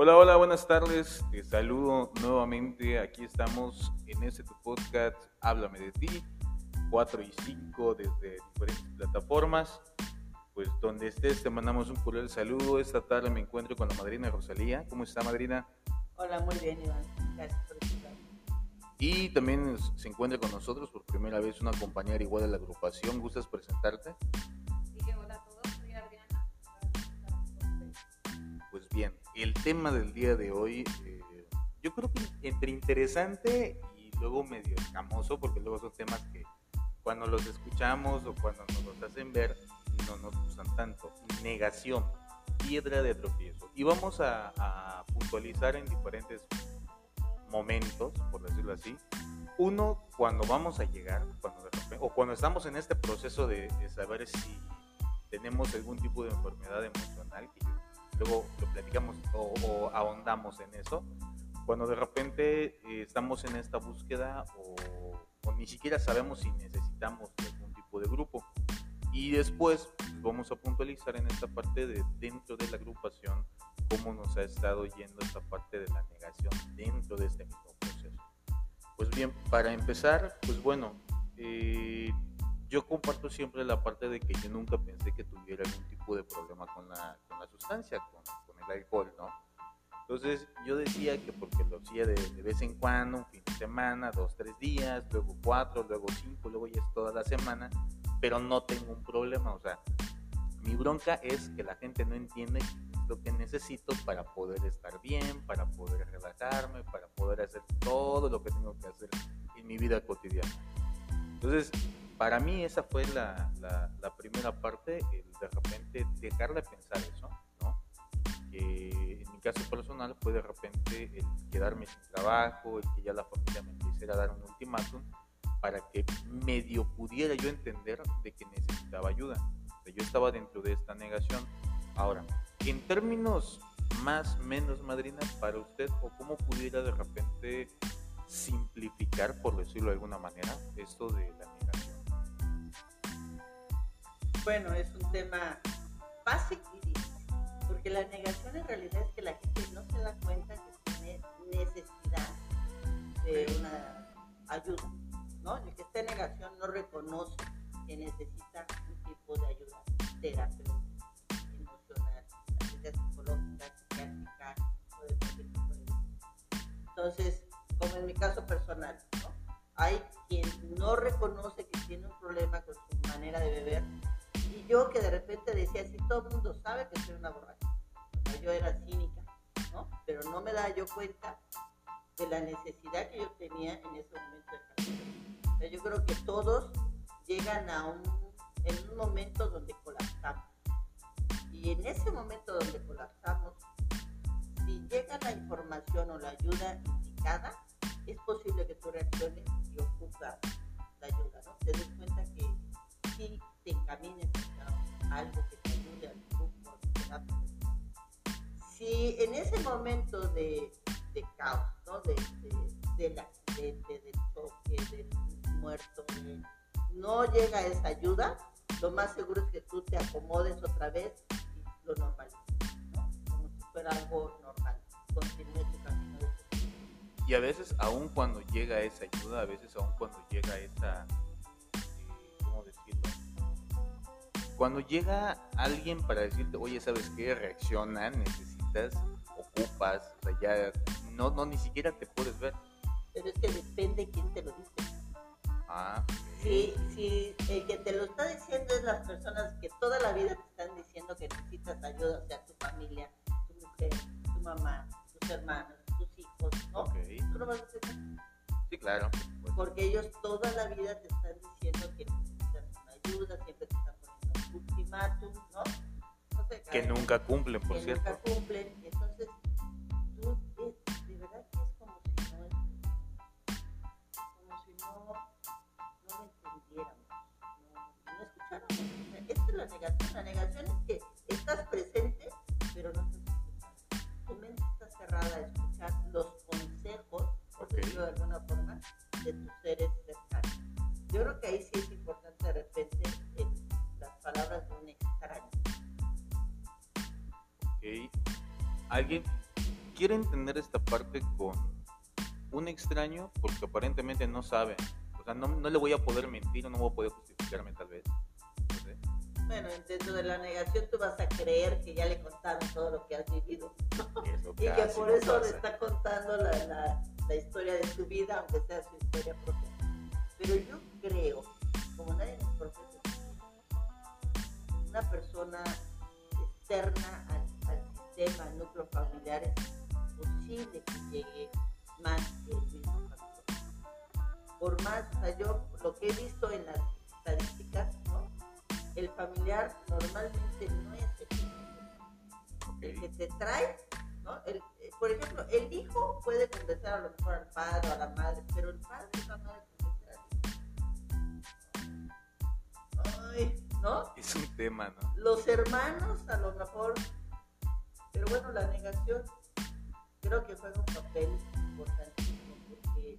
Hola, hola, buenas tardes. Te saludo nuevamente. Aquí estamos en este tu podcast, Háblame de ti, 4 y 5 desde diferentes plataformas. Pues donde estés, te mandamos un cordial saludo. Esta tarde me encuentro con la madrina Rosalía. ¿Cómo está, madrina? Hola, muy bien, Iván. Gracias por estar. Y también se encuentra con nosotros por primera vez una compañera igual de la agrupación. ¿Gustas presentarte? El tema del día de hoy, eh, yo creo que entre interesante y luego medio escamoso, porque luego son temas que cuando los escuchamos o cuando nos los hacen ver, no nos gustan tanto. Negación, piedra de tropiezo. Y vamos a, puntualizar en diferentes momentos, por decirlo así. Uno, cuando vamos a llegar, cuando de repente- o cuando estamos en este proceso de, de saber si tenemos algún tipo de enfermedad emocional, que luego lo platicamos o, o ahondamos en eso, cuando de repente eh, estamos en esta búsqueda o, o ni siquiera sabemos si necesitamos algún tipo de grupo. Y después pues, vamos a puntualizar en esta parte de dentro de la agrupación cómo nos ha estado yendo esta parte de la negación dentro de este mismo proceso. Pues bien, para empezar, pues bueno, eh, yo comparto siempre la parte de que yo nunca pensé que tuviera algún tipo de problema con la, con la sustancia, con, con el alcohol, ¿no? Entonces yo decía que porque lo hacía de, de vez en cuando, un fin de semana, dos, tres días, luego cuatro, luego cinco, luego ya es toda la semana, pero no tengo un problema, o sea, mi bronca es que la gente no entiende lo que necesito para poder estar bien, para poder relajarme, para poder hacer todo lo que tengo que hacer en mi vida cotidiana. Entonces, para mí esa fue la, la, la primera parte, el de repente dejar de pensar eso, ¿no? Que en mi caso personal fue de repente el quedarme sin trabajo, el que ya la familia me quisiera dar un ultimátum para que medio pudiera yo entender de que necesitaba ayuda. O sea, yo estaba dentro de esta negación. Ahora, en términos más, menos madrina para usted, o cómo pudiera de repente simplificar, por decirlo de alguna manera, esto de la. Bueno, es un tema fácil y difícil, porque la negación en realidad es que la gente no se da cuenta que tiene necesidad de una ayuda, ¿no? El que está en negación no reconoce que necesita un tipo de ayuda terapéutica, emocional, sea psicológica, psiquiátrica o de cualquier tipo de Entonces, como en mi caso personal, ¿no? Hay quien no reconoce que tiene un problema con su manera de beber y yo que de repente decía, si todo el mundo sabe que soy una borracha, yo era cínica, ¿no? Pero no me daba yo cuenta de la necesidad que yo tenía en ese momento de cambio. O sea, yo creo que todos llegan a un, en un momento donde colapsamos. Y en ese momento donde colapsamos, si llega la información o la ayuda indicada, es posible que tú reacciones y ocupas la ayuda, ¿no? Te des cuenta que sí te hacia algo que te ayude al grupo, a. Si en ese momento de, de caos, ¿no? De, de- del accidente, del choque, del muerto, no llega esa ayuda, lo más seguro es que tú te acomodes otra vez y lo normalices, ¿no? Como si fuera algo normal. Continúe tu camino Y a veces, aun cuando llega esa ayuda, a veces, aun cuando llega esa. Cuando llega alguien para decirte, oye, ¿sabes qué? Reacciona, necesitas, ocupas, o sea, ya no, no, ni siquiera te puedes ver. Pero es que depende quién te lo dice. Ah. Si, si el que te lo está diciendo es las personas que toda la vida te están diciendo que necesitas ayuda, o sea, tu familia, tu mujer, tu mamá, tus hermanos, tus hijos, ¿no? Ok. Tú no vas a hacer Sí, claro. Porque ellos toda la vida te están diciendo que necesitas una ayuda, siempre te están ultimátum, ¿no? Sé, que nunca cumplen, por que cierto. nunca cumplen. Entonces, tú es, de verdad que es como si no, como si no, no entendiéramos, no, no escucháramos. Esta es la negación. La negación es que estás presente, pero no estás escuchando. Tu mente está cerrada a escuchar los consejos, por Ok. decirlo de alguna forma, de tus seres cercanos. Yo creo que ahí sí es importante de repente el- las palabras de un extraño. Ok. Alguien quiere entender esta parte con un extraño porque aparentemente no sabe. O sea, no, no le voy a poder mentir o no voy a poder justificarme tal vez. No sé. Bueno, dentro de la negación tú vas a creer que ya le contaron todo lo que has vivido. Eso Y que por no eso le pasa. está contando la, la- la historia de su vida, aunque sea su historia propia. Pero yo creo, como nadie nos protege, una persona externa al, al sistema, al núcleo familiar, es posible que llegue más que el mismo familiar. Por más, o sea, yo lo que he visto en las estadísticas, ¿no? el familiar normalmente no es el mismo el que te trae, ¿no? El- eh, por ejemplo, el hijo puede convencer a lo mejor al padre o a la madre, pero el padre no va a convencer al hijo. Ay, ¿no? Es un tema, ¿no? Los hermanos a lo mejor, pero bueno, la negación creo que juega un papel importantísimo porque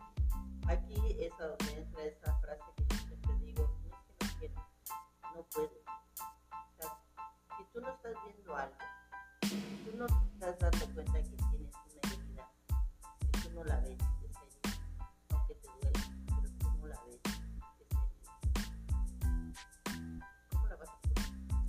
aquí es a donde entra esa frase que yo siempre digo, no es que no quieras, no puedes. O sea, si tú no estás viendo algo, si tú no te estás dando cuenta que tienes una herida, si tú no la ves,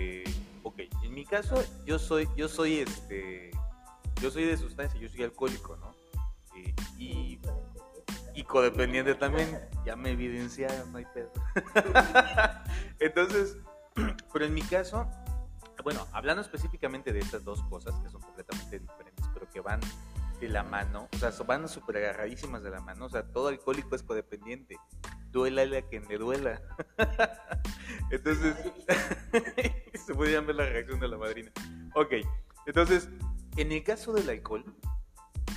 Eh, ok, en mi caso, yo soy, yo soy este, yo soy de sustancia, yo soy alcohólico, ¿no? Eh, y, y codependiente también, ya me evidenciaron, no hay pedo. Entonces, pero en mi caso, bueno, hablando específicamente de estas dos cosas que son completamente diferentes, pero que van de la mano, o sea, van súper agarradísimas de la mano, o sea, todo alcohólico es codependiente, duela a quien le duela. Entonces, se puede ver la reacción de la madrina. Ok, entonces, en el caso del alcohol,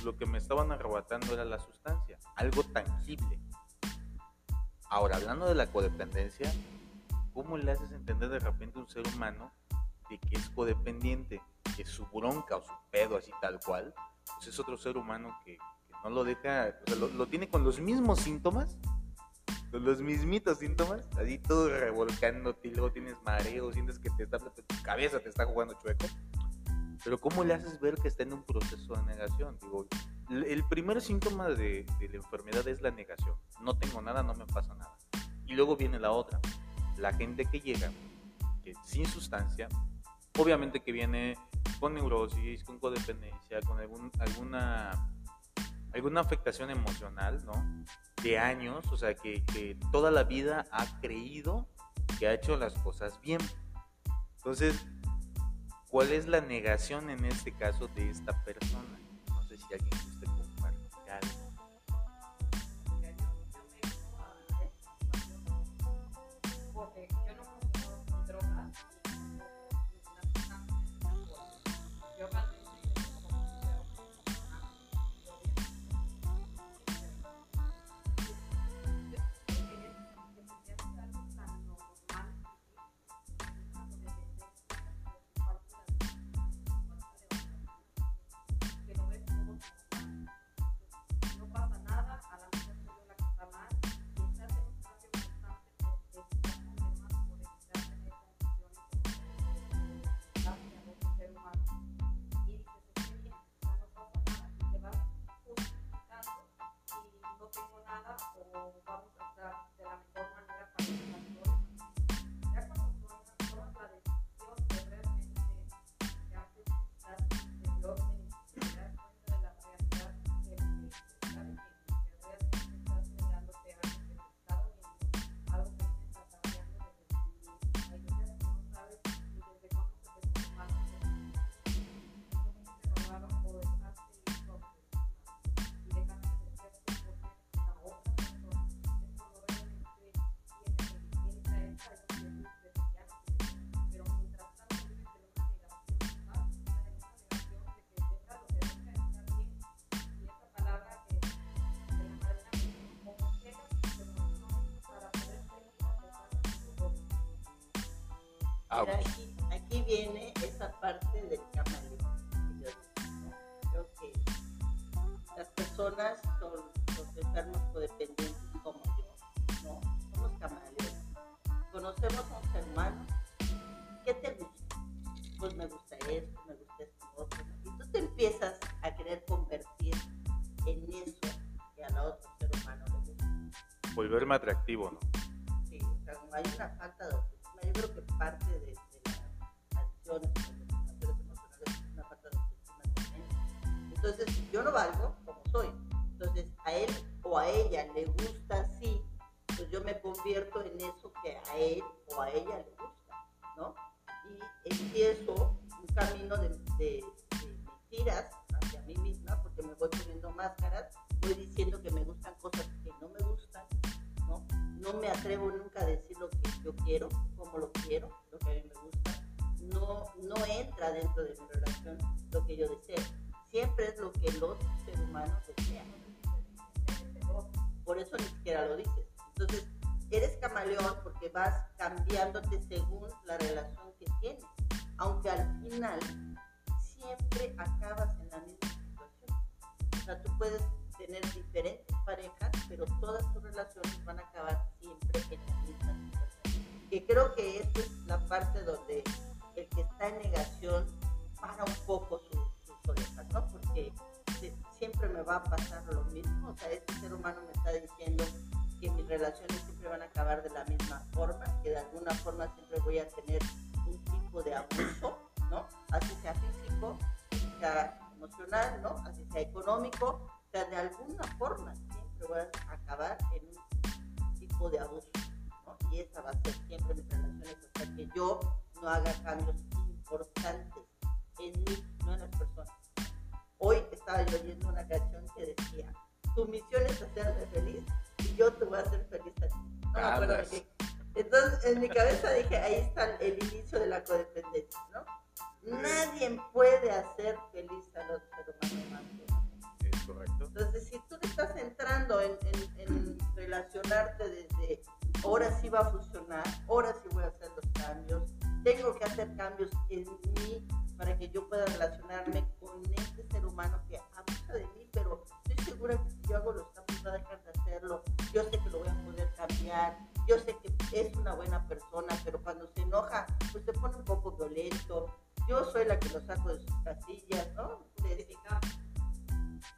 lo que me estaban arrebatando era la sustancia, algo tangible. Ahora, hablando de la codependencia, ¿cómo le haces entender de repente a un ser humano de que es codependiente, que su bronca o su pedo así tal cual, pues es otro ser humano que, que no lo deja, o sea, lo, lo tiene con los mismos síntomas, los mismitos síntomas, así todo revolcándote y luego tienes mareo, sientes que te está, tu cabeza te está jugando chueco. Pero ¿cómo le haces ver que está en un proceso de negación? Digo, el primer síntoma de, de la enfermedad es la negación. No tengo nada, no me pasa nada. Y luego viene la otra. La gente que llega que sin sustancia, obviamente que viene con neurosis, con codependencia, con alguna, alguna afectación emocional, ¿no? De años, o sea, que, que toda la vida ha creído que ha hecho las cosas bien. Entonces, ¿cuál es la negación en este caso de esta persona? No sé si alguien Aquí, aquí viene esa parte del camaleón. Creo que las personas son los enfermos codependientes como yo, ¿no? Somos camaleones. Conocemos a un ser humano. ¿Qué te gusta? Pues me gusta esto, me gusta esto, otro. Y tú te empiezas a querer convertir en eso que a la otro ser humano le gusta. Volverme atractivo, ¿no? Yo no valgo como soy. Entonces, a él o a ella le gusta así, pues yo me convierto en eso que a él o a ella le gusta, ¿no? Y empiezo un camino de, mentiras hacia mí misma, porque me voy poniendo máscaras, voy diciendo que me gustan cosas que no me gustan, ¿no? No me atrevo nunca a decir lo que yo quiero, como lo quiero, lo que a mí me gusta. No, no entra dentro de mi es lo que el otro ser humano desea. Por eso ni siquiera lo dices. Entonces, eres camaleón porque vas cambiándote según la relación que tienes. Aunque al final siempre acabas en la misma situación. O sea, tú puedes tener diferentes parejas, pero todas tus relaciones van a acabar siempre en la misma situación. Que creo que esta es la parte donde el que está en negación para un poco su- sus orejas, ¿no? Porque siempre me va a pasar lo mismo. O sea, este ser humano me está diciendo que mis relaciones siempre van a acabar de la misma forma, que de alguna forma siempre voy a tener un tipo de abuso, ¿no? Así sea físico, así sea emocional, ¿no? Así sea económico, o sea, de alguna forma siempre voy a acabar en un tipo de abuso, ¿no? Y esa va a ser siempre mis relaciones hasta que yo no haga cambios importantes en mí, no en las personas. Hoy estaba yo oyendo una canción que decía, tu misión es hacerme feliz y yo te voy a hacer feliz a ti. No me acuerdo de Cabras. qué. Entonces, en mi cabeza dije, ahí está el inicio de la codependencia, ¿no? Nadie puede hacer feliz al otro ser humano más que uno. Es correcto. Entonces, si tú estás entrando en, en- en relacionarte desde ahora sí va a funcionar, ahora sí voy a hacer los cambios, tengo que hacer cambios en mí para que yo pueda relacionarme con este ser humano que abusa de mí, pero estoy segura que si yo hago los cambios a dejar de hacerlo, yo sé que lo voy a poder cambiar, yo sé que es una buena persona, pero cuando se enoja, pues se pone un poco violento, yo soy la que lo saco de sus casillas, ¿no? Les-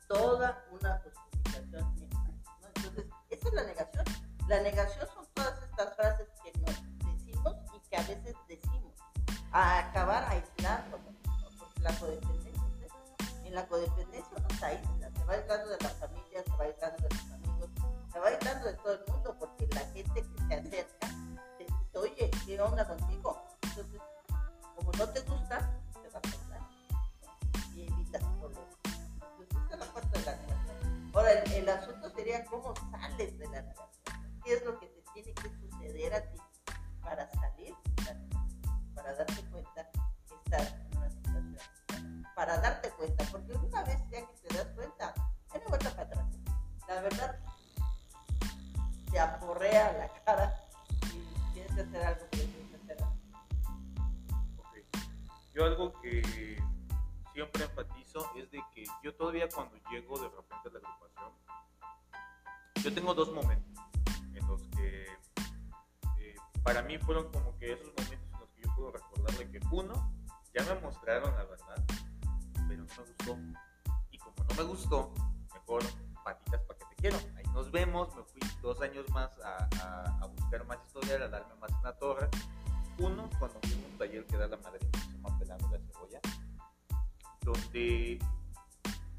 toda una justificación. ¿no? Entonces, esa es la negación. La negación son todas estas frases a acabar ¿no? porque la codependencia. En la codependencia uno se aísla, se va aislando de la familia, se va aislando de los amigos, se va aislando de todo el mundo, porque la gente que se acerca te dice, oye, ¿qué onda contigo? Entonces, como no te gusta, te vas a ¿no? y evitas problemas. Entonces, esa es la parte de la negación. Ahora, el, el asunto sería cómo sales de la negación. ¿Qué es lo que te tiene que suceder a ti para salir? Para darte Para darte cuenta, porque una vez ya que te das cuenta, ya no vuelta para atrás. La verdad, te aporrea la cara y tienes que hacer algo que tienes que hacer. Ok. Yo algo que siempre enfatizo es de que yo todavía cuando llego de repente a la agrupación, yo tengo dos momentos en los que eh, para mí fueron como que esos momentos en los que yo puedo recordar de que uno, ya me mostraron la verdad, pero no me gustó. Y como no me gustó, mejor patitas para que te quiero. Ahí nos vemos, me fui dos años más a, buscar más historia, a darme más en torre. Uno, cuando fui un taller que da la madre que se llama Pelando la Cebolla, donde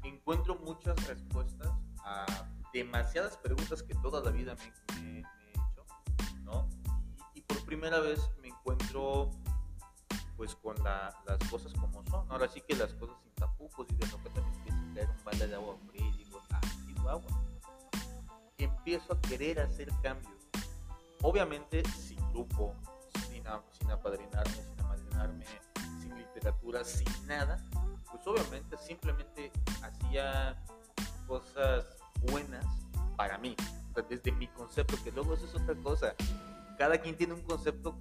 encuentro muchas respuestas a demasiadas preguntas que toda la vida me, he hecho, ¿no? Y por primera vez me encuentro pues con la- las cosas como son. Ahora sí que las cosas sin tapujos y de repente me empieza a caer un balde de agua fría y digo, ah, digo agua. Empiezo a querer hacer cambios. Obviamente sin grupo, sin, sin apadrinarme, sin amadrinarme, sin literatura, sin nada. Pues obviamente simplemente hacía cosas buenas para mí. Desde mi concepto, que luego eso es otra cosa. Cada quien tiene un concepto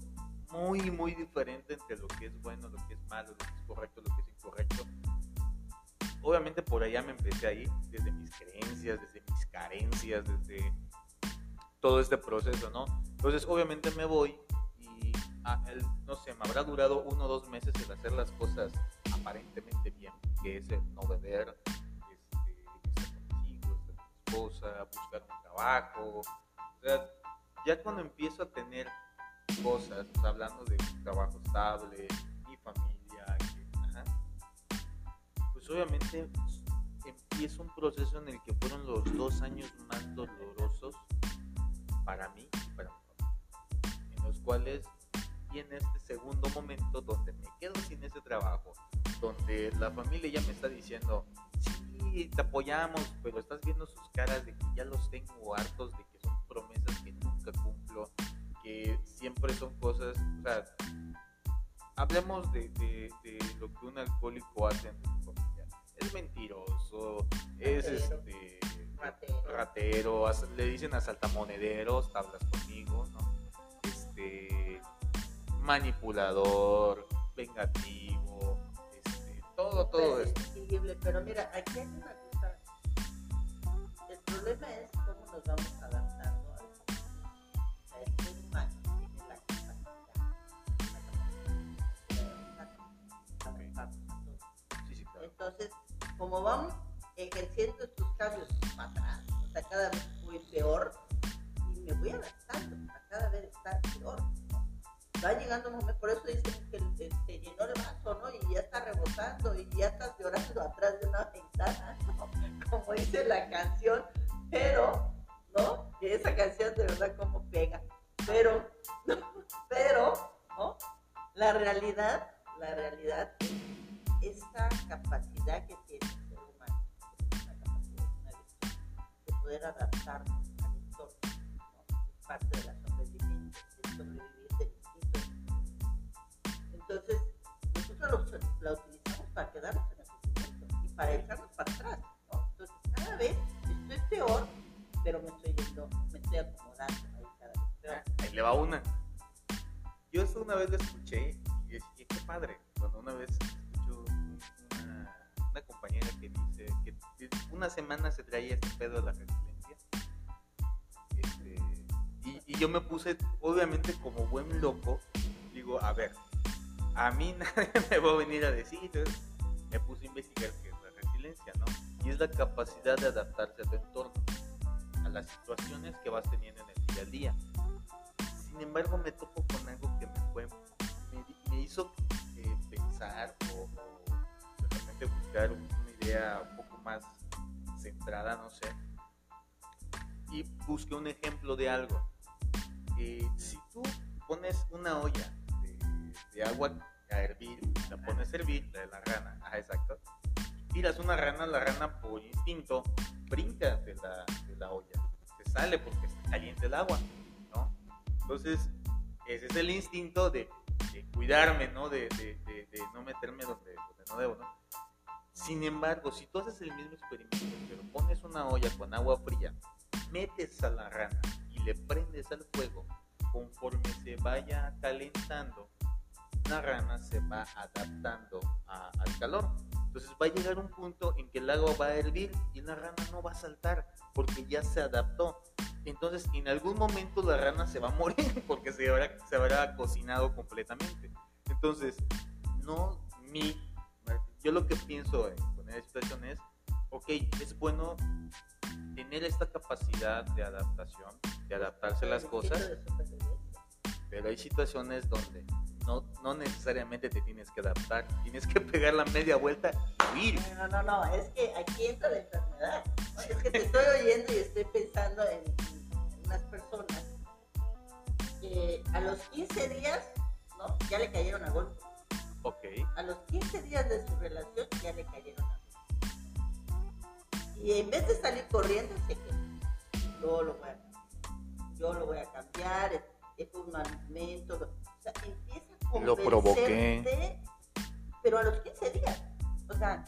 muy, muy diferente entre lo que es bueno, lo que es malo, lo que es correcto, lo que es incorrecto. Obviamente por allá me empecé a ir, desde mis creencias, desde mis carencias, desde todo este proceso, ¿no? Entonces obviamente me voy y, ah, el- no sé, me habrá durado uno o dos meses el hacer las cosas aparentemente bien, que es el no beber, este, estar con mis hijos, estar con mi esposa, buscar un trabajo. O sea, ya cuando empiezo a tener cosas, o hablando de trabajo estable, mi familia, que- ajá, pues obviamente empieza un proceso en el que fueron los dos años más dolorosos para mí y para mi familia, en los cuales viene este segundo momento donde me quedo sin ese trabajo, donde la familia ya me está diciendo, sí, te apoyamos, pero estás viendo sus caras de que ya los tengo hartos, de que son promesas siempre son cosas, o sea, hablemos de, de- de lo que un alcohólico hace en su familia. Es mentiroso, es Ratero. este Ratero. ratero, as- le dicen a saltamonederos, hablas conmigo, ¿no? Este manipulador, vengativo, este, todo, todo esto. Irresistible, pero mira, aquí hay una cosa. El problema es cómo nos vamos a Entonces, como vamos ejerciendo estos cambios para atrás, o cada vez voy peor y me voy adaptando a cada vez estar peor. ¿no? Va llegando un momento, por eso dicen que el- se llenó el vaso, ¿no? Y ya está rebosando y ya estás llorando atrás de una ventana, ¿no? Como dice la canción, pero, ¿no? Que esa canción de verdad como pega. Pero, pero, ¿no? La realidad, la realidad es esa capacidad que tiene el ser humano, es una capacidad, una virtud, de poder adaptarnos al entorno, ¿no? es parte de la sobrevivencia, de sobrevivir de distintos. Entonces, nosotros la utilizamos para quedarnos en el sufrimiento y para echarnos para atrás. Entonces, cada vez estoy peor, pero me estoy yendo, me estoy acomodando ahí cada vez peor. Ahí le va una. Yo esto una vez lo escuché y dije, qué padre. Cuando una vez una, compañera que dice que una semana se traía este pedo de la resiliencia. Este, y, yo me puse, obviamente como buen loco, digo, a ver, a mí nadie me va a venir a decir. Entonces, me puse a investigar qué es la resiliencia, ¿no? Y es la capacidad de adaptarse a tu entorno, a las situaciones que vas teniendo en el día a día. Sin embargo, me topo con algo que me fue, me hizo eh, pensar o, buscar una idea un poco más centrada, no sé. Y busqué un ejemplo de algo. Eh, si tú pones una olla de, de agua a hervir, la pones a hervir, la de la rana, ajá, exacto. Tiras una rana, la rana por instinto brinca de la, de la olla, se sale porque está caliente el agua, ¿no? Entonces, ese es el instinto de, de cuidarme, ¿no? De, de- de- de no meterme donde, donde no debo, ¿no? Sin embargo, si tú haces el mismo experimento, pero pones una olla con agua fría, metes a la rana y le prendes al fuego, conforme se vaya calentando, la rana se va adaptando al calor. Entonces va a llegar un punto en que el agua va a hervir y la rana no va a saltar porque ya se adaptó. Entonces en algún momento la rana se va a morir porque se habrá, se habrá cocinado completamente. Entonces, no mi... Yo lo que pienso en, con esa situación es, ok, es bueno tener esta capacidad de adaptación, de adaptarse a las cosas, pero hay situaciones donde no, no necesariamente te tienes que adaptar, tienes que pegar la media vuelta y huir. No, no, no, es que aquí entra la enfermedad. ¿no? Es que te estoy oyendo y estoy pensando en, en unas personas que a los 15 días, ¿no? Ya le cayeron a golpe. Ok, A los 15 días de su relación ya le cayeron a golpe. Y en vez de salir corriendo, se quedó. Yo lo voy a cambiar. Yo lo voy a cambiar. Es, es un momento. O sea, empieza a Lo provoqué. Pero a los 15 días. O sea,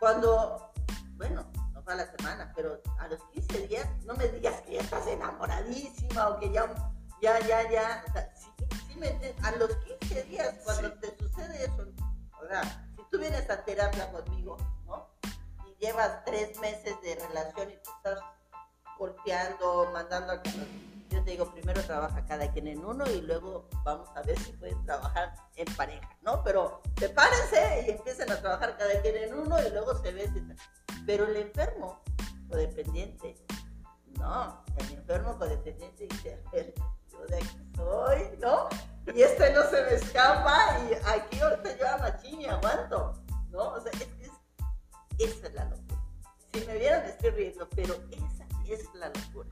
cuando, bueno, no fue a la semana, pero a los 15 días, no me digas que ya estás enamoradísima o que ya, ya, ya, ya. O sea, sí, sí ¿Sí me? A los 15 días, cuando Sí. te sucede eso, sea, si tú vienes a terapia conmigo, ¿no? Y llevas tres meses de relación y te estás golpeando, mandando a Yo te digo, primero trabaja cada quien en uno y luego vamos a ver si pueden trabajar en pareja, ¿no? Pero sepárense y empiecen a trabajar cada quien en uno y luego se ven. Pero el enfermo o dependiente, no, el enfermo codependiente dice, a ver, yo de aquí soy, ¿no? Y este no se me escapa y aquí ahorita yo a machín y aguanto, ¿no? O sea, es, es- esa es la locura. Si me vieran me estoy riendo, pero esa es la locura.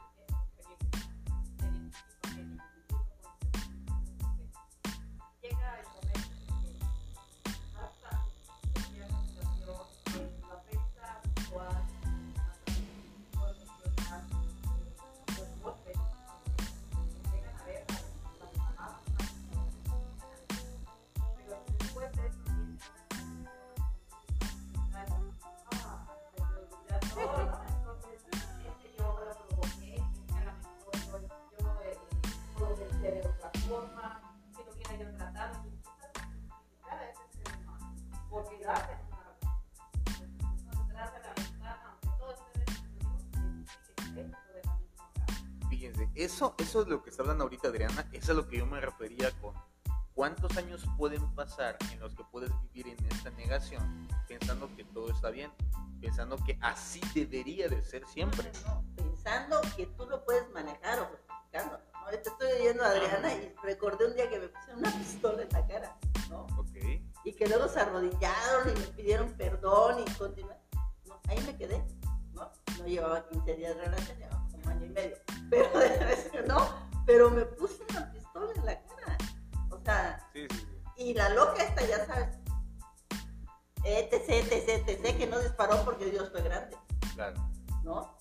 Eso, eso es lo que está hablando ahorita Adriana, eso es a lo que yo me refería con cuántos años pueden pasar en los que puedes vivir en esta negación pensando que todo está bien, pensando que así debería de ser siempre. No, pensando que tú lo puedes manejar o justificando. Ahorita estoy oyendo a Adriana y recordé un día que me pusieron una pistola en la cara, ¿no? Y que luego se arrodillaron y me pidieron perdón y continué. No, ahí me quedé, ¿no? No llevaba 15 días de relación, llevaba como año y medio. Pero no, pero me puse una pistola en la cara. O sea, sí, sí, sí. y la loca esta, ya sabes, etc, etc, etc, que no disparó porque Dios fue grande. claro. ¿no?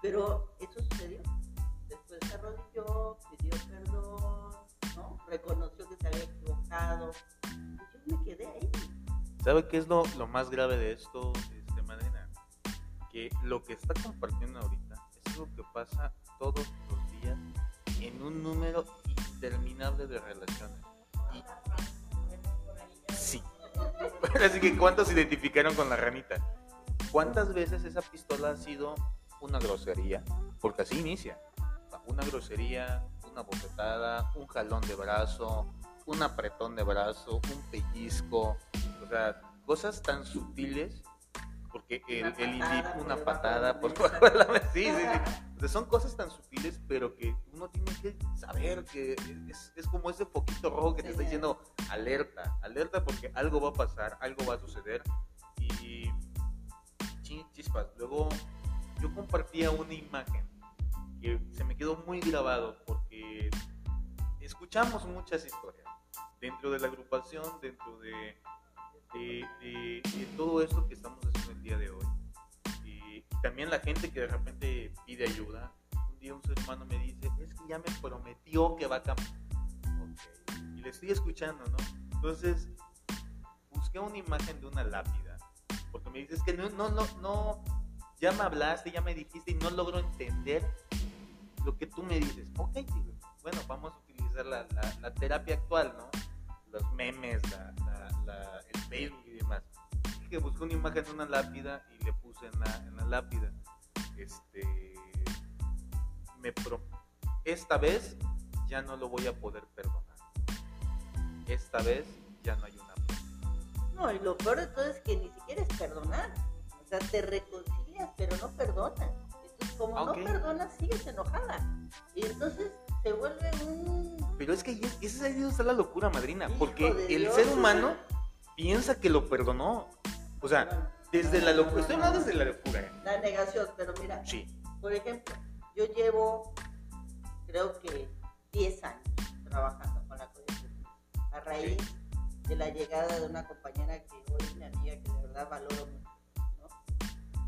Pero eso sucedió. Después se arrodilló, pidió perdón, ¿no? Reconoció que se había equivocado. Y yo me quedé ahí. ¿Sabe qué es lo, lo más grave de esto, este, Madrina? Que lo que está compartiendo ahorita algo que pasa todos los días en un número interminable de relaciones. Y sí. Así que ¿cuántos se identificaron con la ranita? ¿Cuántas veces esa pistola ha sido una grosería? Porque así inicia. Una grosería, una bofetada, un jalón de brazo, un apretón de brazo, un pellizco, o sea, cosas tan sutiles, porque el, Una el patada una patada por la debajo de la mesa, sí, sí, sí. O sea, son cosas tan sutiles, pero que uno tiene que saber que es, es como ese poquito rojo que te Sí, está sí. diciendo alerta, alerta porque algo va a pasar, algo va a suceder y chi- chispas. Luego yo compartía una imagen que se me quedó muy grabado porque escuchamos muchas historias dentro de la agrupación, dentro de, de, de- de todo esto que estamos haciendo día de hoy. Y, también la gente que de repente pide ayuda. Un día un ser humano me dice, es que ya me prometió que va a cambiar. Y le estoy escuchando, ¿no? Entonces, busqué una imagen de una lápida. Porque me dices que no, no, no, no, ya me hablaste, ya me dijiste y no logro entender lo que tú me dices. Ok, digo, bueno, vamos a utilizar la, la- la terapia actual, ¿no? Los memes, la, el Facebook que busqué una imagen de una lápida y le puse en la, en la lápida. Este. Me pro- esta vez ya no lo voy a poder perdonar. Esta vez ya no hay una No, y lo peor de todo es que ni siquiera es perdonar. O sea, te reconcilias, pero no perdonas. Entonces, como no perdonas, sigues enojada. Y entonces se vuelve un... Pero es que esa es ahí está la locura, madrina. Hijo Porque el Dios. ser humano piensa que lo perdonó. O sea, desde la locura. Estoy hablando desde la locura. ¿eh? La negación, pero mira, Sí. por ejemplo, yo llevo, creo que 10 años trabajando con la codependencia. A raíz de la llegada de una compañera que hoy es mi amiga, que de verdad valoro mucho, ¿no?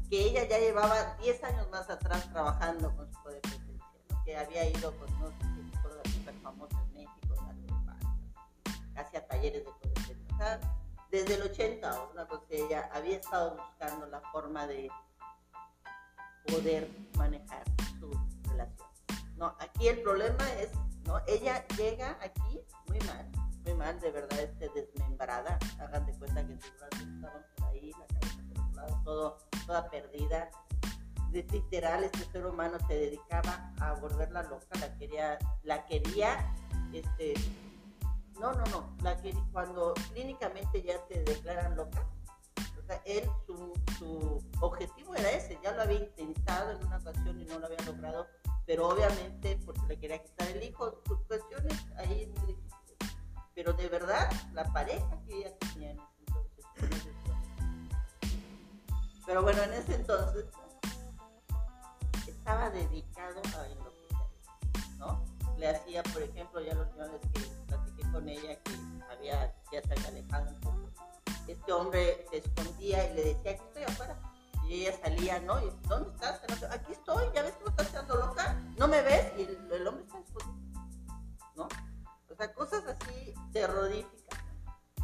que ella ya llevaba 10 años más atrás trabajando con su codependencia, ¿no? que había ido con unos psicólogos súper famosos en México, hacía talleres de codependencia. O sea, desde el 80 o una cosa, ella había estado buscando la forma de poder manejar su relación. No, aquí el problema es ¿no? Ella llega aquí muy mal, muy mal, de verdad, este, desmembrada. Hagan de cuenta que sus brazos estaban por ahí, la cabeza por los lados, todo, toda perdida. De, literal, este ser humano se dedicaba a volverla loca, la quería, la quería, este, no, no, no, cuando clínicamente ya te declaran loca, o sea, él, su, su objetivo era ese, ya lo había intentado en una ocasión y no lo había logrado, pero obviamente porque le quería quitar el hijo, sus cuestiones ahí. Pero de verdad, la pareja que ella tenía en ese entonces, pero bueno, en ese entonces estaba dedicado a enloquecer, ¿no? Le hacía, por ejemplo, ya los señores que con ella, que había, ya se alejado un poco, este hombre se escondía y le decía, aquí estoy afuera. Y ella salía, ¿no? Y, ¿dónde estás? Aquí estoy, ya ves me estás quedando loca, ¿no me ves? Y el, el hombre está escondido, ¿no? O sea, cosas así terroríficas.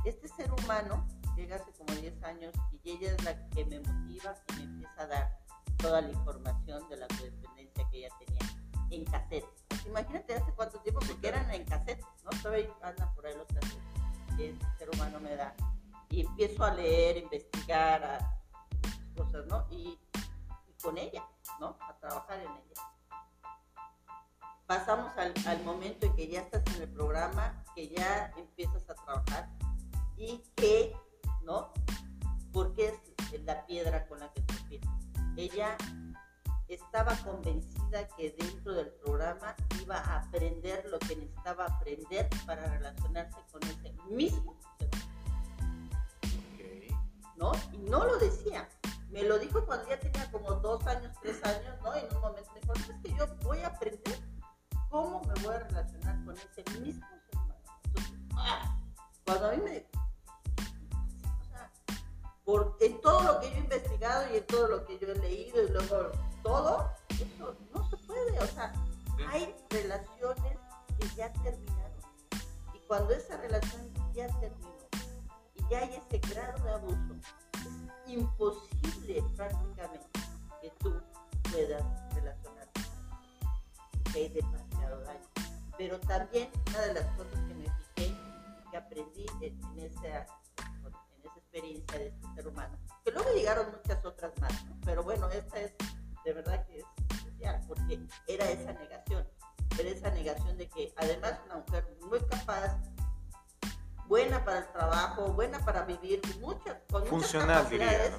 Este ser humano llega hace como 10 años y ella es la que me motiva y me empieza a dar toda la información de la codependencia que ella tenía en cassette. Imagínate hace cuánto tiempo, porque eran en cassette, ¿no? Todavía andan por ahí los cassettes que este ser humano me da. Y empiezo a leer, investigar, a cosas, ¿no? Y, y con ella, ¿no? A trabajar en ella. Pasamos al, al momento en que ya estás en el programa, que ya empiezas a trabajar y que, ¿no? Porque es la piedra con la que tropiezas. Ella estaba convencida que dentro del programa iba a aprender lo que necesitaba aprender para relacionarse con ese mismo ser Ok. ¿no? Y no lo decía. Me lo dijo cuando ya tenía como dos años, tres años, ¿no? Y en un momento me dijo, "No, es que yo voy a aprender cómo me voy a relacionar con ese mismo ser humano. Entonces, ¡ah! cuando a mí me... Por, en todo lo que yo he investigado y en todo lo que yo he leído y luego todo, eso no se puede. O sea, Sí. hay relaciones que ya terminaron. Y cuando esa relación ya terminó y ya hay ese grado de abuso, es imposible prácticamente que tú puedas relacionarte. Porque hay demasiado daño. Pero también una de las cosas que me fijé, que aprendí en, en esa experiencia de este ser humano, que luego llegaron muchas otras más, ¿no? pero bueno, esta es de verdad que es especial, porque era esa negación, era esa negación de que además una mujer muy capaz, buena para el trabajo, buena para vivir, muchas, con muchas diría,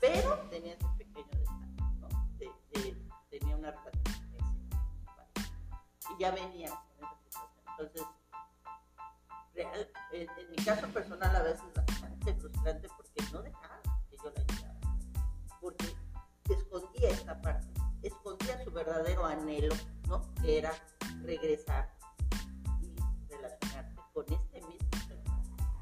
pero tenía ese pequeño detalle, ¿no? De- de- tenía una relación y ya venía con esa situación. Entonces, real, en, en mi caso personal a veces bastante frustrante porque no dejaba que yo la ayudara, porque escondía esta parte, escondía su verdadero anhelo, ¿no? Que era regresar y relacionarse con este mismo ser.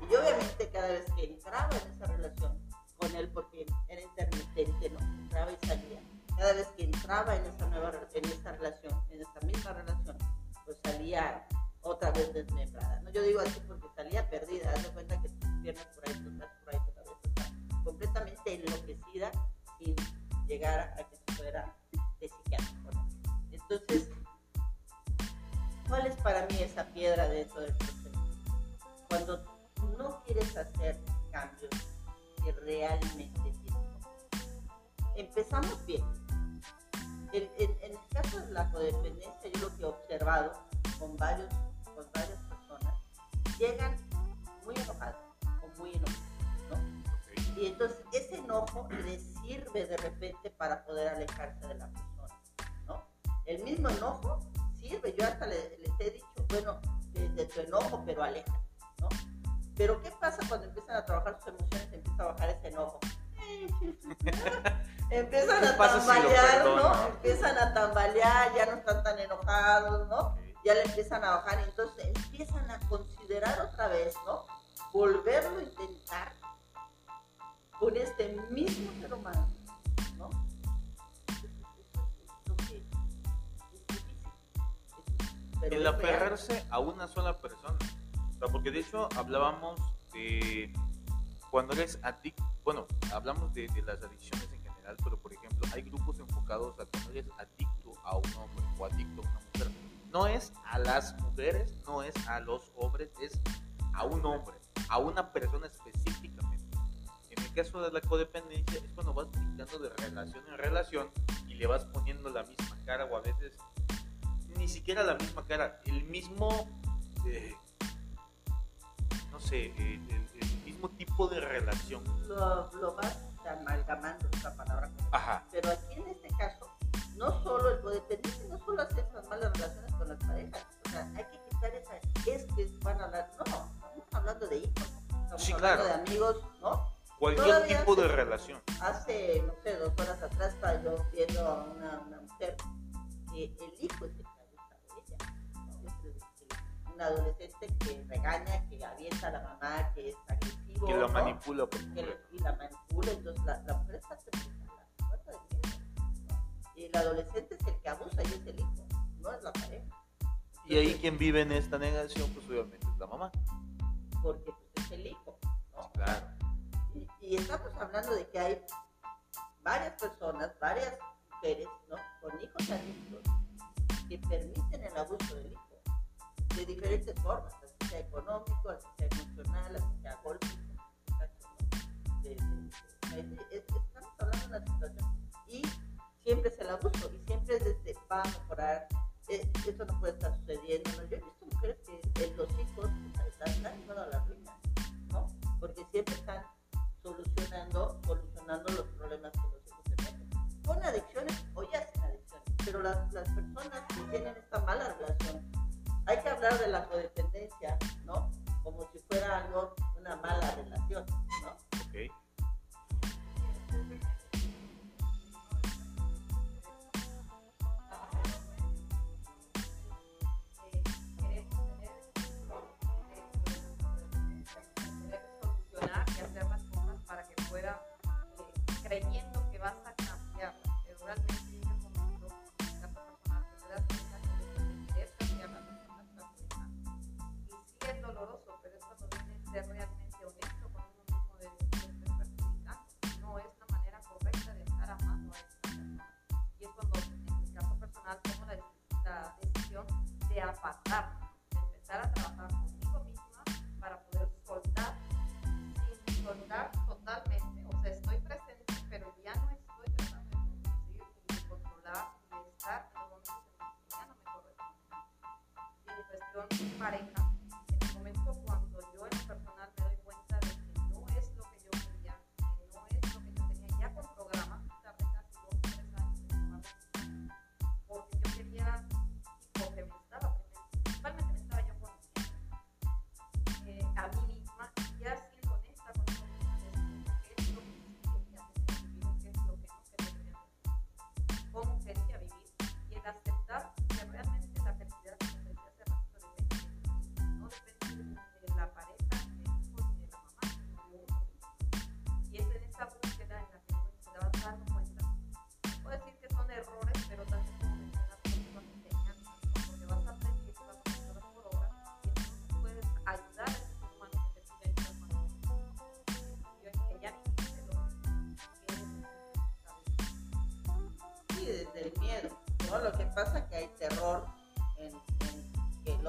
Y yo obviamente cada vez que entraba en esa relación con él, porque era intermitente, ¿no? Entraba y salía. Cada vez que entraba en esa nueva en esa relación, en esa misma relación, pues salía otra vez desmembrada. ¿no? Yo digo así porque salía perdida, haz de cuenta que tus piernas por ahí, llegar a que se fuera de psiquiátrico. Entonces, ¿cuál es para mí esa piedra dentro del proceso? Cuando no quieres hacer cambios que realmente tienes. Empezamos bien. En, en- en el caso de la codependencia, yo lo que he observado con, varios, con varias personas, llegan muy enojados o muy enojados, ¿no? Y entonces ese enojo les sirve de repente para poder alejarse de la persona, ¿no? El mismo enojo sirve, yo hasta le- les, he dicho, bueno, de, de tu enojo, pero aléjate, ¿no? Pero ¿qué pasa cuando empiezan a trabajar sus emociones, empieza a bajar ese enojo? empiezan a si tambalear, ¿no? Empiezan a tambalear, ya no están tan enojados, ¿no? Ya le empiezan a bajar, entonces empiezan a considerar otra vez, ¿no? Volverlo a intentar con este mismo ser humano, ¿no? Pero el real. aferrarse a una sola persona. O sea, porque de hecho hablábamos de cuando eres adicto, bueno, hablamos de, de las adicciones en general, pero por ejemplo, hay grupos enfocados a cuando eres adicto a un hombre o adicto a una mujer. No es a las mujeres, no es a los hombres, es a un hombre, a una persona específicamente. En el caso de la codependencia es cuando vas brincando de relación en relación y le vas poniendo la misma cara o a veces ni siquiera la misma cara, el mismo, eh, no sé, el, el mismo tipo de relación. Lo, lo vas amalgamando esa palabra. Ajá. Pero aquí en este caso, no solo el codependiente, no solo hacer esas malas relaciones con las parejas. O sea, hay que quitar esa, es que van a hablar, no, estamos hablando de hijos, estamos Sí, hablando claro. de amigos, ¿no? Cualquier Todavía tipo de relación. Hace, no sé, dos horas atrás estaba yo viendo a una, una mujer que el hijo es el que abusa de ella. un adolescente que regaña, que avienta a la mamá, que es agresivo. Que lo ¿no? manipula por que completo. y la manipula, entonces la, la mujer está. ¿no? Y el adolescente es el que abusa y es el hijo, no es la pareja. Y ahí quien vive en esta negación, pues obviamente es la mamá. Porque pues, es el hijo, ¿no? Claro. Y, estamos hablando de que hay varias personas, varias mujeres, ¿no? Con hijos adultos que permiten el abuso del hijo de diferentes formas, así sea económico, así sea emocional, así sea golpe. ¿no? De- de- de- es- es- estamos hablando de una situación y siempre es el abuso y siempre es desde va a mejorar. eh, Eso no puede estar sucediendo. ¿no? Yo he visto mujeres que los hijos están, están llevando a la ruina, ¿no? Porque siempre están solucionando, solucionando los problemas que los hijos se meten. Con adicciones o ya sin adicciones. Pero las, las personas que tienen esta mala relación, hay que hablar de la codependencia, ¿no? Como si fuera algo, una mala relación, ¿no? Ok. Creyendo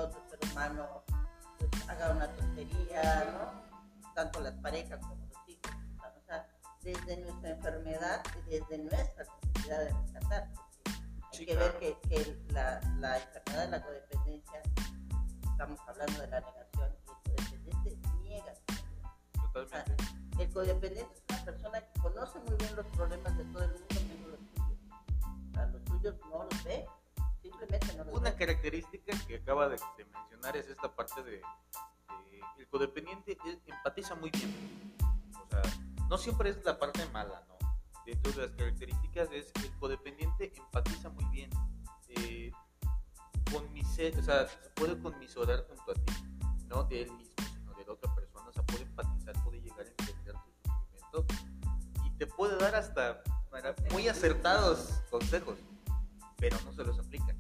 otro ser humano pues, haga una tontería, ¿no? Tanto las parejas como los hijos. O sea, desde nuestra enfermedad y desde nuestra necesidad de rescatar. Hay Sí, que claro. ver que, que la, la enfermedad de la codependencia, estamos hablando de la negación, y el codependiente niega. su enfermedad. Totalmente. El codependiente es una persona que conoce muy bien los problemas de todo el mundo, menos los suyos. O sea, los suyos no los ve, simplemente no los Una característica que acaba de, de mencionar es esta parte de, de el codependiente es- empatiza muy bien. O sea, no siempre es la parte mala, ¿no? Dentro de las características es el codependiente empatiza muy bien. Eh, con mi ser, o sea, se puede conmisorar junto a ti, no de él mismo, sino de la otra persona, o sea, puede empatizar, puede llegar a entender tu sufrimiento y te puede dar hasta muy acertados consejos, pero no se los aplica,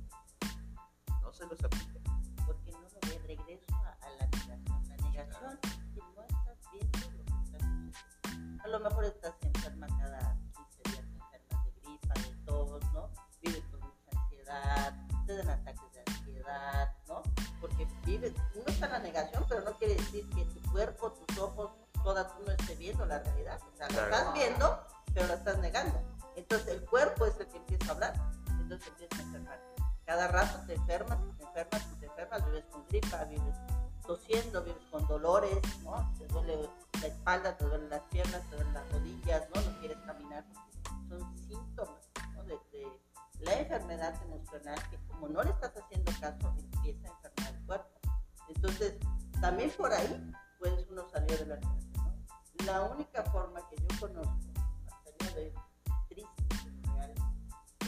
No se los aplica, Porque no lo ve regreso a, la negación. La negación es que no estás viendo lo que estás haciendo. A lo mejor estás enferma cada 15 días, enferma de gripa, de tos, ¿no? Vives con mucha ansiedad, te dan ataques de ansiedad, ¿no? Porque vives, uno está en la negación, pero no quiere decir que tu cuerpo, tus ojos, toda tú no esté viendo la realidad. O sea, la estás viendo, pero la estás negando. Entonces el cuerpo es el que empieza a hablar cada rato te enfermas, te enfermas, te enfermas, vives con gripa, vives tosiendo, vives con dolores, ¿no? Te duele la espalda, te duelen las piernas, te duelen las rodillas, ¿no? No quieres caminar. Son síntomas, ¿no? De, de la enfermedad emocional que como no le estás haciendo caso, empieza a enfermar el cuerpo. Entonces, también por ahí puedes uno salir de la relación, ¿no? La única forma que yo conozco, hasta el día de hoy,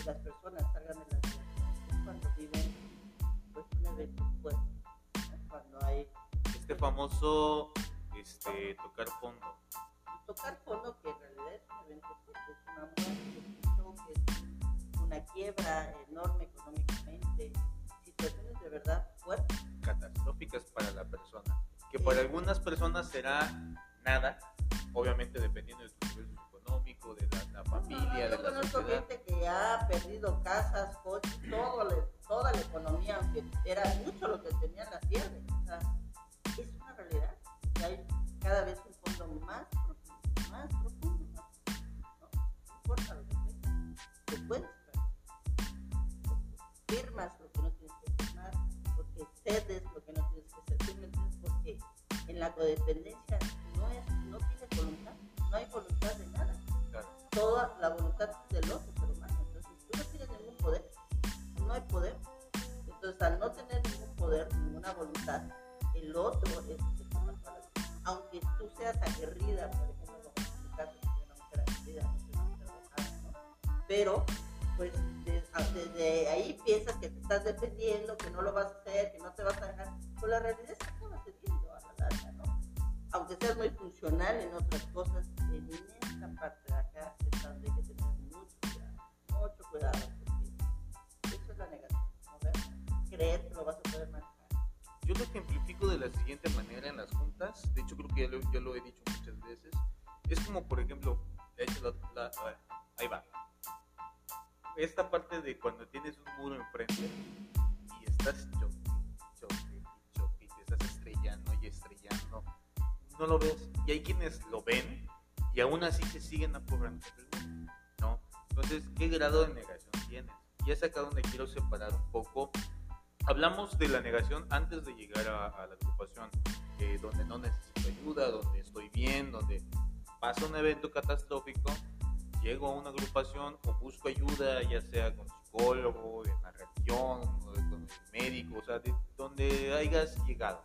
las personas salgan de la relación es cuando viven pues, un evento fuerte, ¿no? cuando hay Este famoso este, tocar fondo. tocar fondo que en realidad es un evento fuerte, es una muerte, choque, es una quiebra enorme económicamente, situaciones de verdad fuertes. catastróficas para la persona. Que para algunas personas será nada, obviamente dependiendo de tu nivel económico, de la, la familia, de Yo la conozco sociedad. gente que ha perdido casas, coches, todo le- toda la economía, aunque era mucho lo que tenían, la pierde. O sea, es una realidad. Y hay cada vez un fondo más profundo, más profundo, más profundo, ¿no? No importa lo que tengas, te puedes firmas lo que no tienes que firmar, porque cedes lo que no tienes que ceder, ¿sí me? Porque en la codependencia no, es, no tienes voluntad, no hay voluntad de nada. Toda la voluntad del otro ser humano. Entonces, tú no tienes ningún poder, no hay poder. Entonces, al no tener ningún poder, ninguna voluntad, el otro es el que las cosas. Aunque tú seas aguerrida, por ejemplo, en mi caso, soy una mujer aguerrida, no una mujer ¿no? Pero, pues, desde ahí piensas que te estás defendiendo, que no lo vas a hacer, que no te vas a dejar. Pero la realidad es que acabas cediendo a la larga, ¿no? aunque seas muy funcional en otras cosas, en esta parte de acá es donde hay que tener mucho cuidado, mucho cuidado, porque eso es la negación, ¿no? Creer que lo vas a poder manejar. Yo lo ejemplifico de la siguiente manera en las juntas, de hecho creo que ya lo, ya lo he dicho muchas veces, es como por ejemplo, la- la- ahí va, esta parte de cuando tienes un muro enfrente y estás choque, choque, choque, y te estás estrellando y estrellando, no lo ves, y hay quienes lo ven y aún así se siguen apurando ¿no? Entonces, ¿qué grado de negación tienes? Y es acá donde quiero separar un poco hablamos de la negación antes de llegar a, a la agrupación, eh, donde no necesito ayuda, donde estoy bien, donde pasa un evento catastrófico, llego a una agrupación o busco ayuda, ya sea con psicólogo, de- con el médico, o sea, de donde hayas llegado.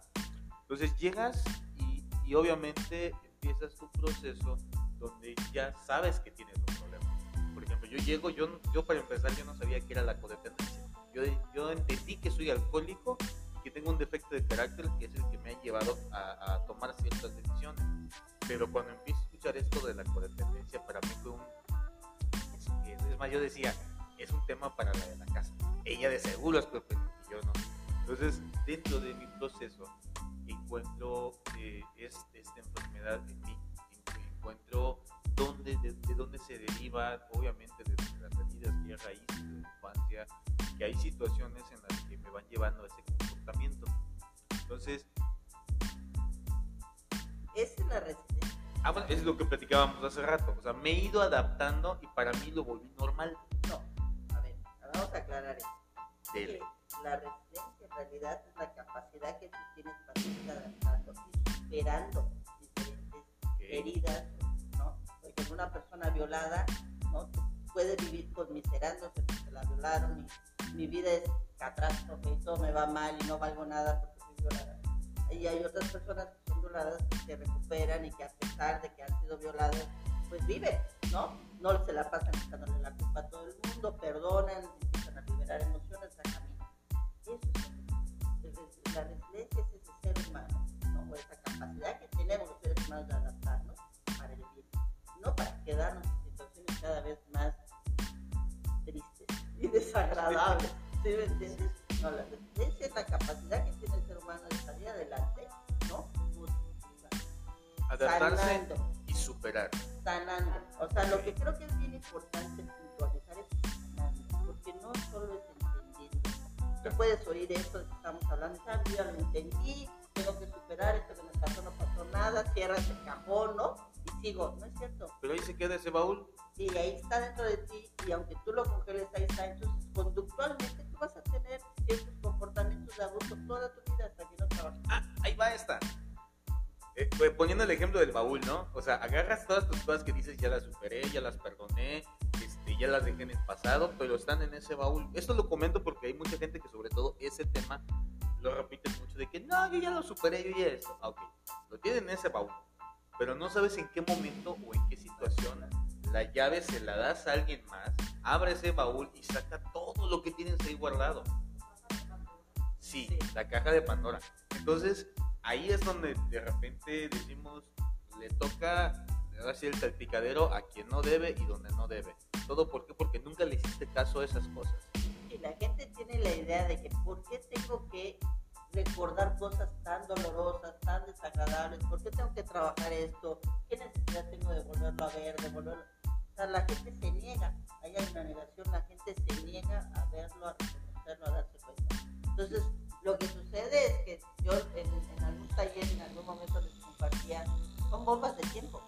Entonces llegas y, y obviamente empiezas tu proceso donde ya sabes que tienes un problema. Por ejemplo, yo llego, yo, yo para empezar yo no sabía que era la codependencia. Yo, yo entendí que soy alcohólico y que tengo un defecto de carácter que es el que me ha llevado a, a tomar ciertas decisiones. Pero cuando empiezo a escuchar esto de la codependencia, para mí fue un... Es, es- más, yo decía, es un tema para la de la casa. Ella de seguro es codependiente yo no. Entonces, dentro de mi proceso, encuentro eh, es- esta enfermedad en mí. En- Encuentro dónde, de, de dónde se deriva, obviamente, desde las heridas que hay raíces de la infancia, que hay situaciones en las que me van llevando a ese comportamiento. Entonces, Esa es la resistencia. ah, bueno, es lo que platicábamos hace rato. O sea, me he ido adaptando y para mí lo volví normal. No, a ver, vamos a aclarar esto. Dele. La resistencia en realidad es la capacidad que tú tienes para ir adaptando y superando diferentes heridas, ¿no? Por ejemplo, una persona violada, ¿no? Puede vivir conmiserándose porque la violaron y mi vida es catástrofe y todo me va mal y no valgo nada porque soy violada. Y hay otras personas que son violadas que se recuperan y que a pesar de que han sido violadas, pues viven, ¿no? No se la pasan echándole la culpa a todo el mundo, perdonan, empiezan a liberar emociones, a caminar. Eso es la resiliencia es ese ser humano, ¿no? O esa capacidad que tenemos los seres humanos de adaptarnos para el bien, no para quedarnos en situaciones cada vez más tristes y desagradables. ¿Sí me entiendes? No, la resiliencia es la capacidad que tiene el ser humano de salir adelante, ¿no? Adaptarse Sanando, y superar. sanando. O sea, lo que creo que es bien importante puntualizar es sanando, porque no solo es. Tú puedes oír esto de que estamos hablando, ah, yo ya lo entendí, tengo que superar esto que me pasó, no pasó nada, cierras el cajón, ¿no? Y sigo, no es cierto. Pero ahí se queda ese baúl. Y ahí está dentro de ti, y aunque tú lo congeles, ahí está. Entonces, conductualmente, tú vas a tener ciertos comportamientos de abuso toda tu vida hasta que no trabajes. Ah, ahí va esta. Eh, pues, poniendo el ejemplo del baúl, ¿no? O sea, agarras todas tus cosas que dices, ya las superé, ya las perdoné, ya las dejé en el pasado, pero están en ese baúl. Esto lo comento porque hay mucha gente que sobre todo ese tema lo repite mucho, de que no, yo ya lo superé, yo ya esto. Ah, ok, lo tienen en ese baúl, pero no sabes en qué momento o en qué situación la llave se la das a alguien más, abre ese baúl y saca todo lo que tienes ahí guardado. Sí, Sí. la caja de Pandora. Entonces, ahí es donde de repente decimos, le toca así el salpicadero a quien no debe y donde no debe. ¿Todo por qué? Porque nunca le hiciste caso a esas cosas. Y la gente tiene la idea de que ¿por qué tengo que recordar cosas tan dolorosas, tan desagradables? ¿Por qué tengo que trabajar esto? ¿Qué necesidad tengo de volverlo a ver, de volverlo? O sea, la gente se niega, hay una negación, la gente se niega a verlo, a reconocerlo, a darse cuenta. Entonces, lo que sucede es que yo en, en algún taller, en algún momento les compartía, son bombas de tiempo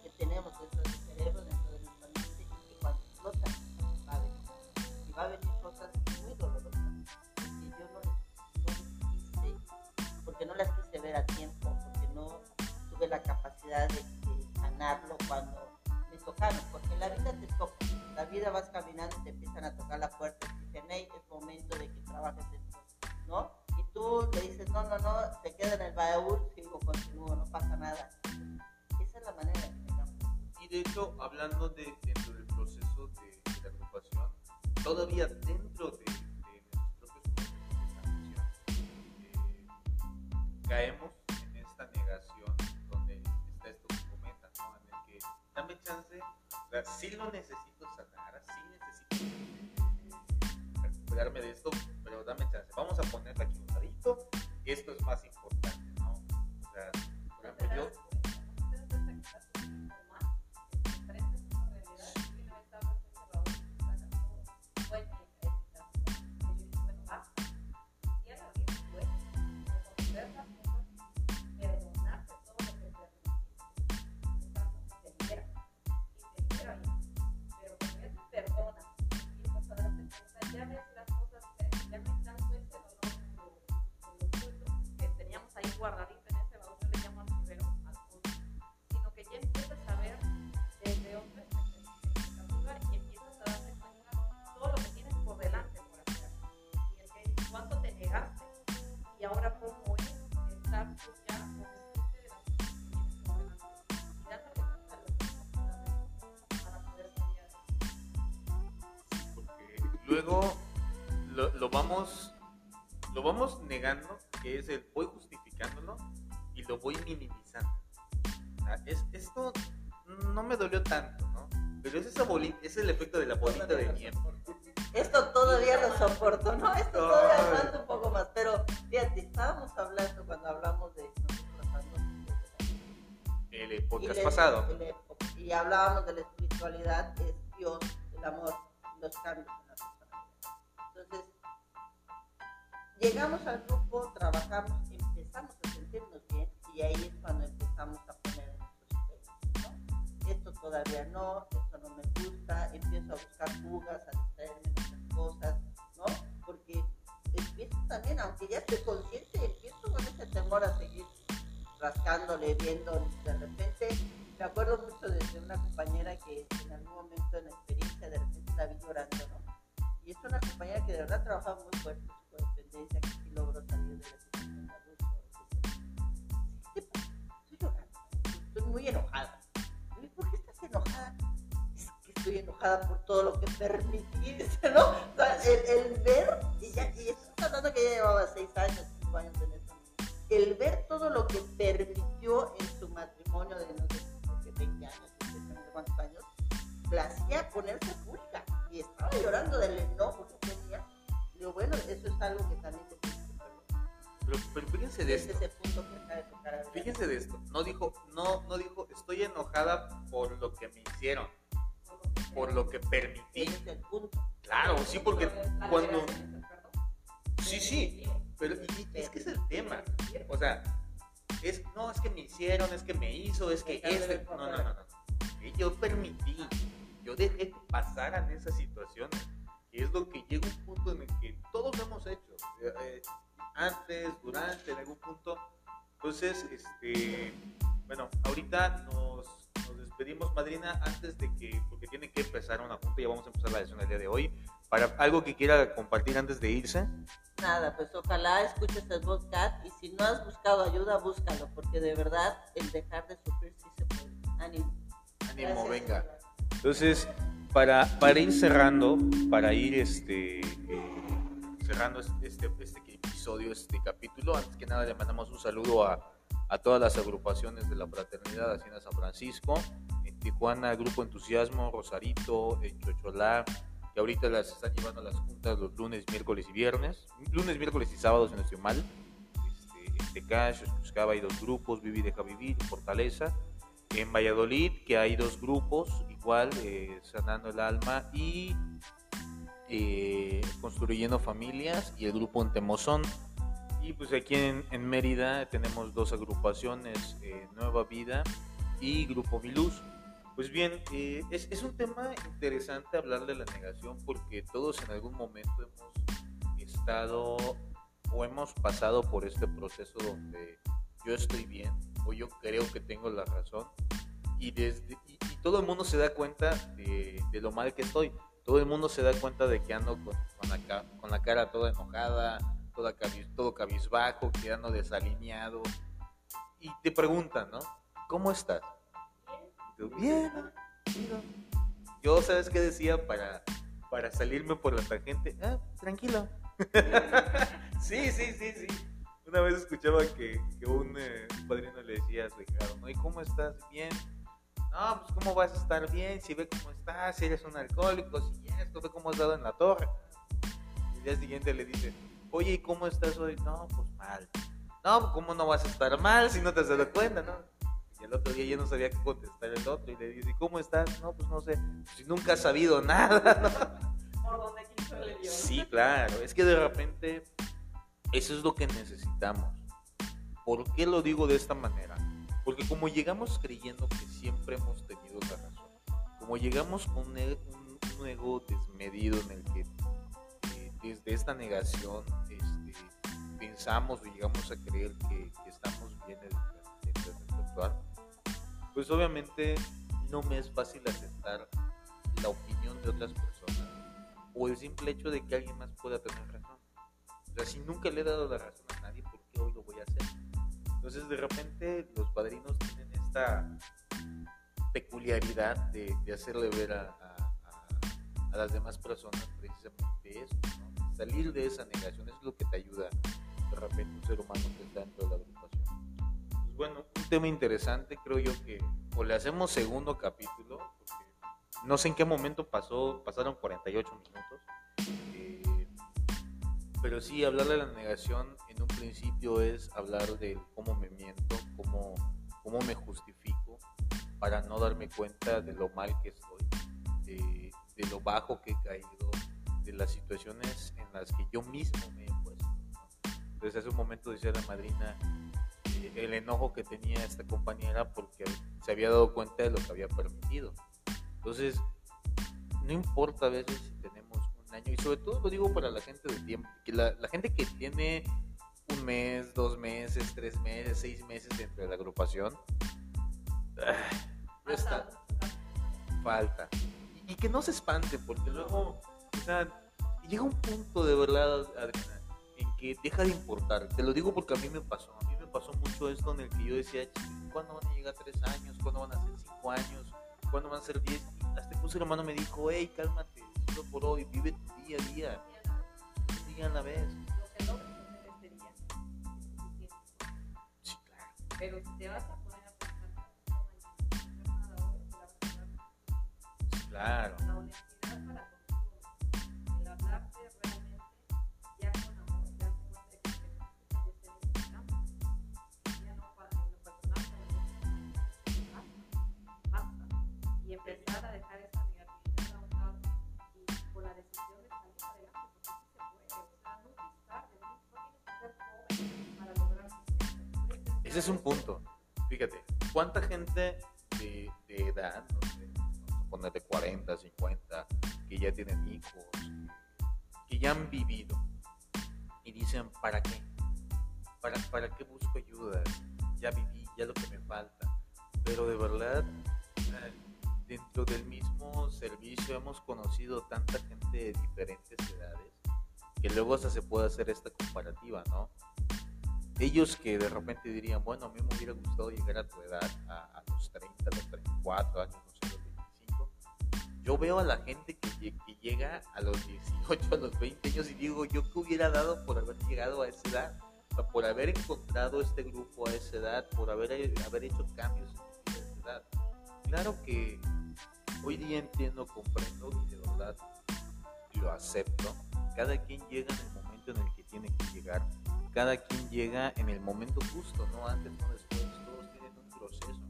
luego lo, lo vamos lo vamos negando que es el voy justificándolo y lo voy minimizando. O sea, es, esto no me dolió tanto no pero es esa bolita es el efecto de la bolita de nieve. Esto todavía lo soporto, ¿no? Esto Ay. todavía aguanta un poco más. Pero fíjate, estábamos hablando cuando hablamos de el podcast pasado. y le- Y hablábamos de la espiritualidad, es Dios, el amor, los cambios llegamos al grupo, trabajamos, empezamos a sentirnos bien y ahí es cuando empezamos a poner nuestros pelos, ¿no? Esto todavía no, esto no me gusta, empiezo a buscar fugas, a distraerme en otras cosas, ¿no? Porque empiezo también, aunque ya estoy consciente, empiezo con ese temor a seguir rascándole, viendo, de repente, me acuerdo mucho de, de una compañera que en algún momento en la experiencia de repente la vi llorando, ¿no? Y es una compañera que de verdad trabaja muy fuerte que logró salir de la situación de abuso. etc. ¿Qué te pasa? Estoy estoy muy enojada. ¿Por qué estás enojada? Es que estoy enojada por todo lo que permitiste, ¿no? O sea, el, el ver, y ya, y estamos hablando que ella llevaba seis años, cinco años en eso, el ver todo lo que permitió en su matrimonio de no sé, creo que 20 años, no cuántos años, la hacía ponerse fúrica y estaba llorando del enojo Digo, bueno, eso es algo que también perdonar. pero, pero fíjense de Es esto fíjense de esto no dijo no no dijo estoy enojada por lo que me hicieron por lo que permití claro sí porque cuando sí sí pero y- y es que es el tema o sea es, no, es que me hicieron, es que me hizo, es que este. No, no, no, no. Yo permití, yo dejé que pasaran esas situaciones. Es lo que llega un punto en el que todos lo hemos hecho. eh, eh, antes, durante, en algún punto. Entonces, este, bueno, ahorita nos, nos despedimos, madrina, antes de que, porque tiene que empezar una junta, ya vamos a empezar la sesión el día de hoy. Para algo que quiera compartir antes de irse. Nada, pues ojalá escuches el podcast y si no has buscado ayuda, búscalo, porque de verdad el dejar de sufrir sí se puede. Ánimo. Ánimo, Gracias. venga. Entonces, para, para ir cerrando, para ir este, eh, cerrando este, este episodio, este capítulo, antes que nada le mandamos un saludo a, a todas las agrupaciones de la Fraternidad Hacienda San Francisco, en Tijuana, Grupo Entusiasmo, Rosarito, en Chocholá, que ahorita las están llevando a las juntas los lunes, miércoles y viernes, lunes, miércoles y sábados, si no estoy mal. Este, en Tecash, Escuscaba hay dos grupos, Vivi Deja Vivir, Fortaleza. En Valladolid, que hay dos grupos, igual, eh, Sanando el Alma y eh, Construyendo Familias, y el grupo en Temozón. Y pues aquí en, en Mérida tenemos dos agrupaciones, eh, Nueva Vida y Grupo Miluz. Pues bien, eh, es, es un tema interesante hablar de la negación porque todos en algún momento hemos estado o hemos pasado por este proceso donde yo estoy bien o yo creo que tengo la razón y, desde, y, y todo el mundo se da cuenta de, de, lo mal que estoy. Todo el mundo se da cuenta de que ando con, con, la, con la cara toda enojada, toda cabiz, todo cabizbajo, que ando desalineado. Y te preguntan, ¿no? ¿Cómo estás? Tú, bien, chido". Yo, ¿sabes qué decía para, para salirme por la tangente? Ah, tranquilo. sí, sí, sí, sí. Una vez escuchaba que, que un, eh, un padrino le decía a su hijado, ¿no? ¿Y cómo estás? Bien. No, pues cómo vas a estar bien, si ve cómo estás, si eres un alcohólico, si esto, ve cómo has dado en la torre. Y el día siguiente le dice, oye, ¿y cómo estás hoy? No, pues mal. No, ¿cómo no vas a estar mal si no te has dado cuenta, no? Y el otro día ya no sabía qué contestar el otro y le dice, ¿y cómo estás? No, pues no sé, si nunca has sabido nada, ¿no? Por donde quiso le dio. Sí, claro. Es que de repente eso es lo que necesitamos. ¿Por qué lo digo de esta manera? Porque como llegamos creyendo que siempre hemos tenido la razón, como llegamos con un, e- un- ego desmedido en el que eh, desde esta negación este, pensamos o llegamos a creer que, estamos bien en nuestro actuar, pues obviamente no me es fácil aceptar la opinión de otras personas o el simple hecho de que alguien más pueda tener razón. Si nunca le he dado la razón a nadie, ¿por qué hoy lo voy a hacer? Entonces, de repente, los padrinos tienen esta peculiaridad de, de hacerle ver a- a- a las demás personas precisamente eso, ¿no? Salir de esa negación es lo que te ayuda de repente un ser humano que está dentro de la agrupación. Pues bueno, un tema interesante, creo yo que o le hacemos segundo capítulo, porque no sé en qué momento pasó, pasaron 48 minutos. Pero sí, hablar de la negación en un principio es hablar de cómo me miento, cómo, cómo me justifico para no darme cuenta de lo mal que estoy, de, de lo bajo que he caído, de las situaciones en las que yo mismo me he puesto. Entonces hace un momento decía la madrina eh, el enojo que tenía esta compañera porque se había dado cuenta de lo que había permitido. Entonces, no importa a veces año, y sobre todo lo digo para la gente de tiempo, que la, la gente que tiene un mes, dos meses, tres meses, seis meses dentro de la agrupación, ah, ya está, falta. Y, y que no se espante, porque luego, o sea, llega un punto de verdad, Adriana, en que deja de importar. Te lo digo porque a mí me pasó, a mí me pasó mucho esto en el que yo decía, "Ch, ¿cuándo van a llegar tres años? ¿Cuándo van a ser cinco años? ¿Cuándo van a ser diez? Hasta que un ser humano me dijo, hey, cálmate, solo por hoy, vive tu día a día, un día a la vez. Este. Sí, claro. Pero si te vas a poner a pensar que Ese es un punto. Fíjate, ¿cuánta gente de, edad, no sé, vamos a poner de 40, 50, que ya tienen hijos, que ya han vivido y dicen, ¿para qué? ¿Para, ¿Para qué busco ayuda? Ya viví, ya lo que me falta. Pero de verdad, eh, dentro del mismo servicio hemos conocido tanta gente de diferentes edades que luego hasta se puede hacer esta comparativa, ¿no? Ellos que de repente dirían, bueno, a mí me hubiera gustado llegar a tu edad, a, los 30, a los 34 años, no sé, los 25. Yo veo a la gente que, lle- que llega a los 18, a los 20 años y digo, yo qué hubiera dado por haber llegado a esa edad, o sea, por haber encontrado este grupo a esa edad, por haber, haber hecho cambios en esa edad. Claro que hoy día entiendo, comprendo y de verdad lo acepto. Cada quien llega en el momento en el que tiene que llegar. Cada quien llega en el momento justo, no antes, no después. Todos tienen un proceso.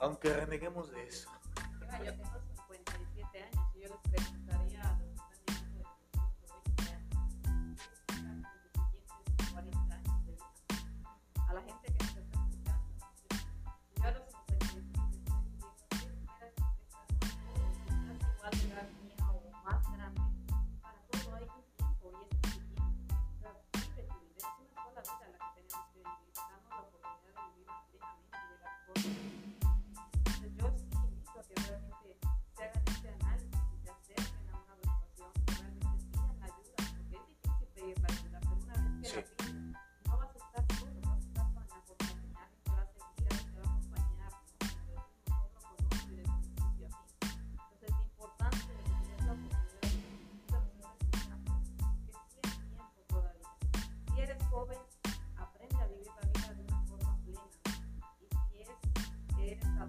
Aunque reneguemos de eso. Y de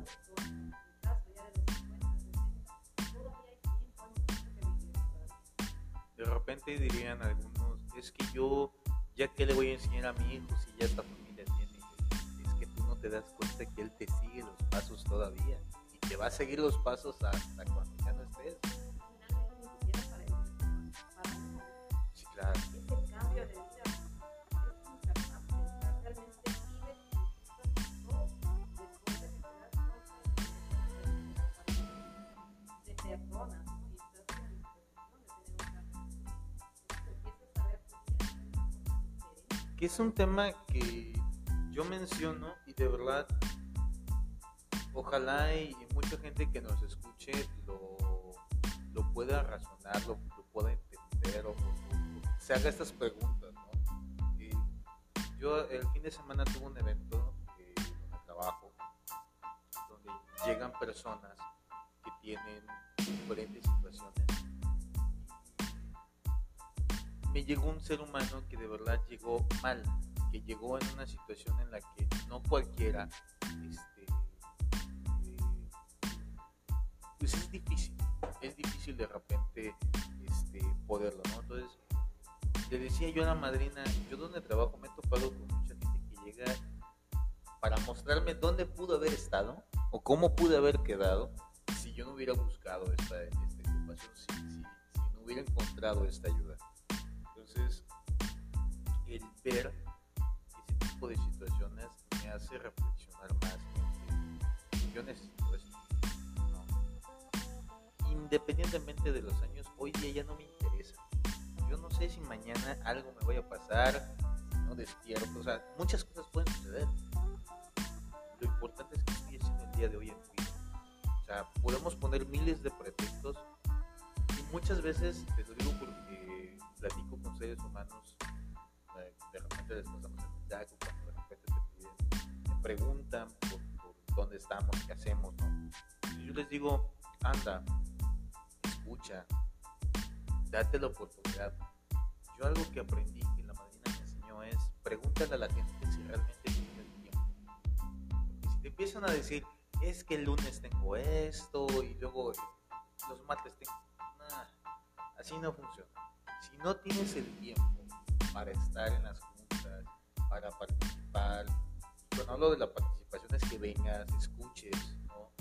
que eres adulto, en mi caso ya de los 50, 60, todavía hay tiempo, hay mucho que vivir todavía. De repente dirían algunos, es que yo, ya que le voy a enseñar a mi hijo si ya esta familia tiene, es que tú no te das cuenta que él te sigue los pasos todavía y te va a seguir los pasos hasta cuando ya no estés. Que es un tema que yo menciono y de verdad ojalá y, mucha gente que nos escuche lo, lo pueda razonar, lo, lo pueda entender o, o- o se haga estas preguntas. ¿no? Y yo el fin de semana tuve un evento eh, donde trabajo, donde llegan personas que tienen diferentes situaciones me llegó un ser humano que de verdad llegó mal, que llegó en una situación en la que no cualquiera, este, eh, pues es difícil, es difícil de repente este, poderlo, ¿no? Entonces, le decía yo a la madrina, yo donde trabajo me he topado con mucha gente que llega para mostrarme dónde pudo haber estado o cómo pude haber quedado si yo no hubiera buscado esta, esta si, si, si no hubiera encontrado esta ayuda. Entonces, el ver ese tipo de situaciones me hace reflexionar más en que yo necesito esto. Independientemente de los años, hoy día ya no me interesa. Yo no sé si mañana algo me vaya a pasar, no despierto, o sea, muchas cosas pueden suceder. Lo importante es que estoy haciendo el día de hoy en vida. O sea, podemos poner miles de pretextos y muchas veces, te digo porque platico con seres humanos, eh, de repente les de repente te preguntan por, dónde estamos, qué hacemos, yo les digo, anda, escucha, date la oportunidad. Yo algo que aprendí que la madrina me enseñó es, pregúntale a la gente si realmente tiene el tiempo. Si te empiezan a decir, es que el lunes tengo esto y luego los martes tengo... Nah, así no funciona. Si no tienes el tiempo para estar en las juntas, para participar, cuando hablo de la participación es que vengas, escuches, ¿no?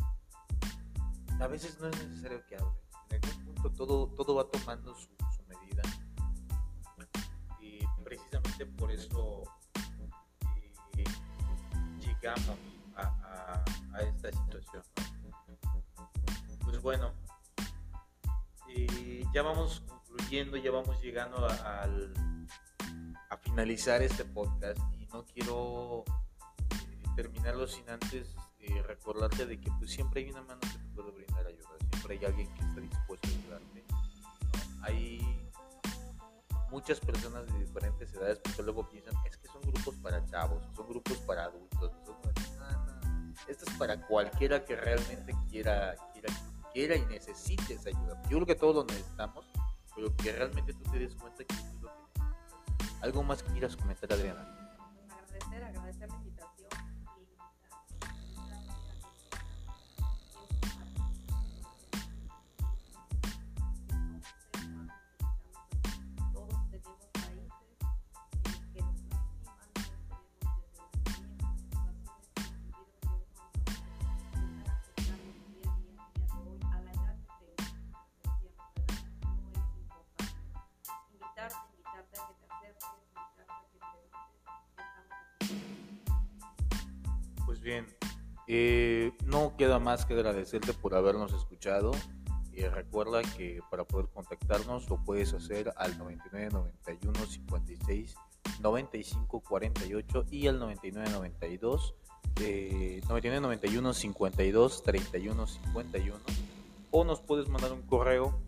A veces no es necesario que hables. En algún punto todo, todo va tomando su, medida. Y precisamente por eso eh, llegamos a, a- esta situación. Pues bueno, eh, ya vamos concluyendo, ya vamos llegando a, al- a finalizar este podcast y no quiero eh, terminarlo sin antes eh, recordarte de que pues siempre hay una mano que te puede brindar ayuda, siempre hay alguien que está dispuesto a ayudarte. Hay muchas personas de diferentes edades porque luego piensan es que son grupos para chavos, son grupos para adultos, son no, no, esto es para cualquiera que realmente quiera, quiera, quiera y necesite esa ayuda. Yo creo que todos lo necesitamos, pero que realmente tú te des cuenta que es lo que. Algo más que quieras comentar, Adriana. Agradecer, agradecer la bien, eh, no queda más que agradecerte por habernos escuchado. Y recuerda que para poder contactarnos lo puedes hacer al 99 91 56 95 48 y al 99 92 eh, 99 91 52 31 51 o nos puedes mandar un correo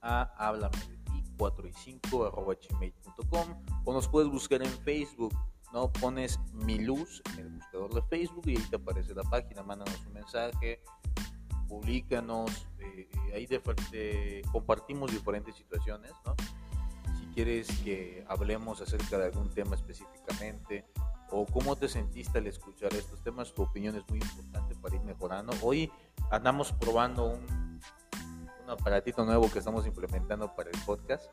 a háblame de ti 4 y 5 arroba gmail.com o nos puedes buscar en Facebook no pones mi luz en el buscador de Facebook y ahí te aparece la página mándanos un mensaje públicanos eh, ahí compartimos diferentes situaciones ¿no? si quieres que hablemos acerca de algún tema específicamente o cómo te sentiste al escuchar estos temas tu opinión es muy importante para ir mejorando. Hoy andamos probando un aparatito nuevo que estamos implementando para el podcast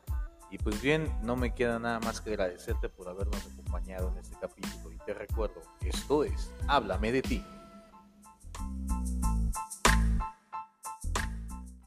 y pues bien, no me queda nada más que agradecerte por habernos acompañado en este capítulo. Y te recuerdo, esto es Háblame de ti.